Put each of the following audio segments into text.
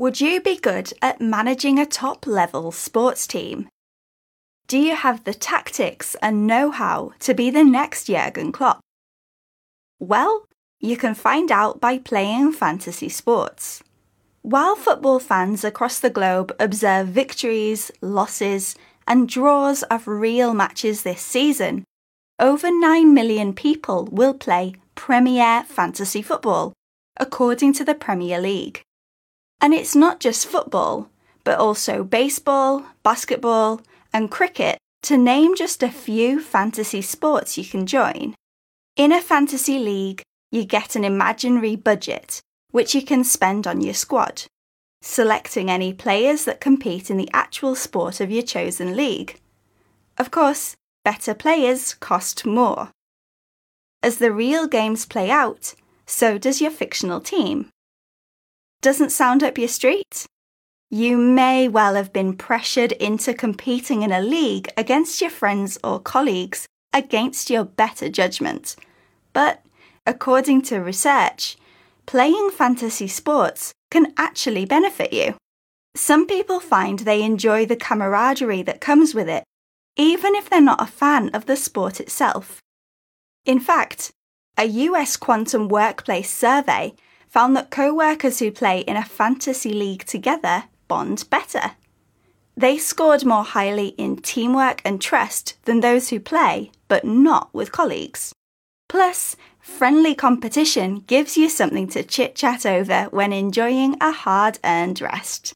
Would you be good at managing a top level sports team? Do you have the tactics and know how to be the next Jurgen Klopp? Well, you can find out by playing fantasy sports. While football fans across the globe observe victories, losses, and draws of real matches this season, over 9 million people will play Premier Fantasy Football, according to the Premier League. And it's not just football, but also baseball, basketball, and cricket, to name just a few fantasy sports you can join. In a fantasy league, you get an imaginary budget, which you can spend on your squad, selecting any players that compete in the actual sport of your chosen league. Of course, better players cost more. As the real games play out, so does your fictional team. Doesn't sound up your street? You may well have been pressured into competing in a league against your friends or colleagues against your better judgment. But according to research, playing fantasy sports can actually benefit you. Some people find they enjoy the camaraderie that comes with it, even if they're not a fan of the sport itself. In fact, a US quantum workplace survey found that co workers who play in a fantasy league together bond better. They scored more highly in teamwork and trust than those who play, but not with colleagues. Plus, friendly competition gives you something to chit chat over when enjoying a hard earned rest.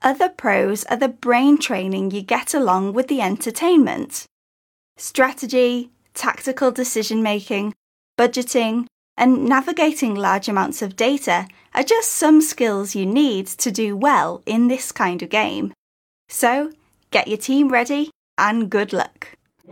Other pros are the brain training you get along with the entertainment. Strategy, tactical decision making, budgeting, and navigating large amounts of data are just some skills you need to do well in this kind of game. So, get your team ready and good luck.